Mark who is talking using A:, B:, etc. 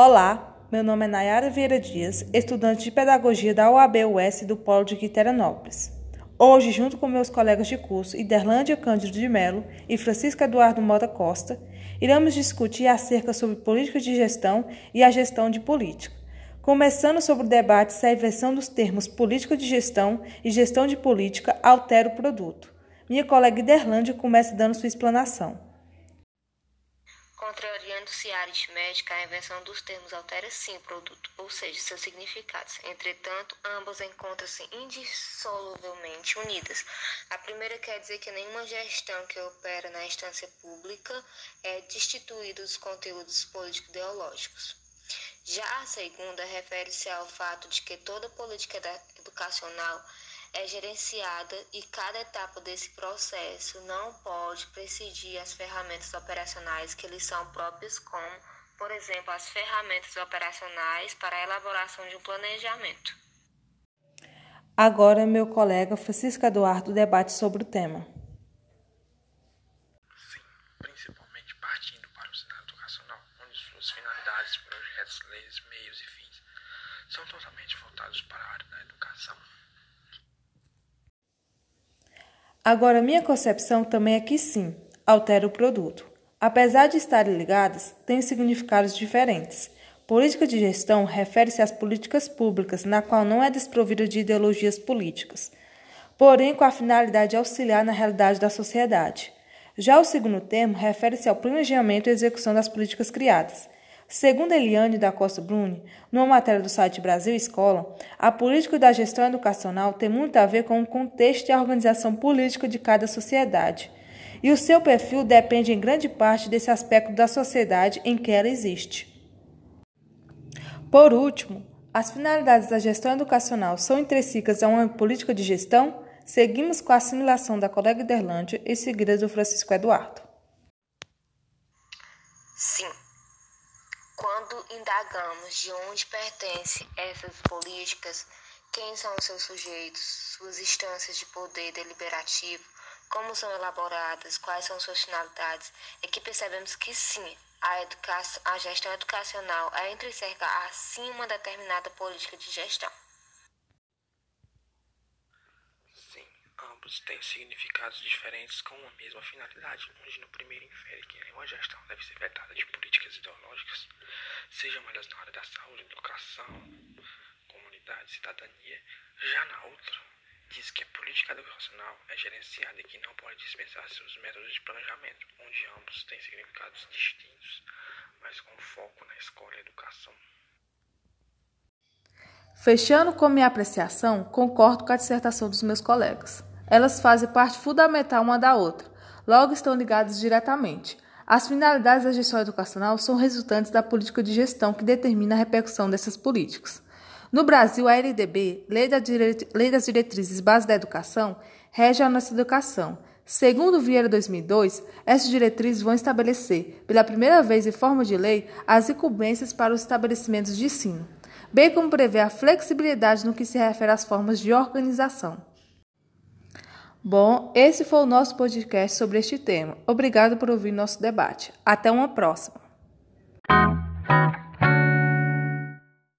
A: Olá, meu nome é Nayara Vieira Dias, estudante de Pedagogia da UAB-US do Polo de Quiteranópolis. Hoje, junto com meus colegas de curso Iderlândia Cândido de Melo e Francisco Eduardo Mota Costa, iremos discutir acerca sobre política de gestão e a gestão de política. Começando sobre o debate se a inversão dos termos política de gestão e gestão de política altera o produto. Minha colega Iderlândia começa dando sua explanação.
B: Contrariando-se a aritmética, a invenção dos termos altera sim o produto, ou seja, seus significados. Entretanto, ambas encontram-se indissoluvelmente unidas. A primeira quer dizer que nenhuma gestão que opera na instância pública é destituída dos conteúdos político-ideológicos. Já a segunda refere-se ao fato de que toda política educacional é gerenciada e cada etapa desse processo não pode presidir as ferramentas operacionais que lhes são próprias, como, por exemplo, as ferramentas operacionais para a elaboração de um planejamento.
A: Agora, meu colega Francisco Eduardo debate sobre o tema.
C: Sim, principalmente partindo para o cenário educacional, onde suas finalidades, projetos, leis, meios e fins são totalmente voltados para a área da educação.
A: Agora, minha concepção também é que sim, altera o produto. Apesar de estarem ligadas, têm significados diferentes. Política de gestão refere-se às políticas públicas, na qual não é desprovida de ideologias políticas, porém com a finalidade de auxiliar na realidade da sociedade. Já o segundo termo refere-se ao planejamento e execução das políticas criadas, Segundo Eliane da Costa Bruni, numa matéria do site Brasil Escola, a política da gestão educacional tem muito a ver com o contexto e a organização política de cada sociedade. E o seu perfil depende em grande parte desse aspecto da sociedade em que ela existe. Por último, as finalidades da gestão educacional são intrínsecas a uma política de gestão? Seguimos com a assimilação da colega Derlândia e seguida do Francisco Eduardo.
B: Sim. Quando indagamos de onde pertencem essas políticas, quem são seus sujeitos, suas instâncias de poder deliberativo, como são elaboradas, quais são suas finalidades, é que percebemos que sim, a, educação, a gestão educacional é intrínseca a sim uma determinada política de gestão.
C: Têm significados diferentes com a mesma finalidade, onde no primeiro infere que nenhuma gestão deve ser vetada de políticas ideológicas, sejam elas na área da saúde, educação, comunidade, cidadania. Já na outra, diz que a política educacional é gerenciada e que não pode dispensar seus métodos de planejamento, onde ambos têm significados distintos, mas com foco na escola e educação.
A: Fechando com minha apreciação, concordo com a dissertação dos meus colegas. Elas fazem parte fundamental uma da outra, logo estão ligadas diretamente. As finalidades da gestão educacional são resultantes da política de gestão que determina a repercussão dessas políticas. No Brasil, a LDB, Lei, das Diretrizes Básicas da Educação, rege a nossa educação. Segundo Vieira 2002, essas diretrizes vão estabelecer, pela primeira vez em forma de lei, as incumbências para os estabelecimentos de ensino, bem como prever a flexibilidade no que se refere às formas de organização. Bom, esse foi o nosso podcast sobre este tema. Obrigado por ouvir nosso debate. Até uma próxima.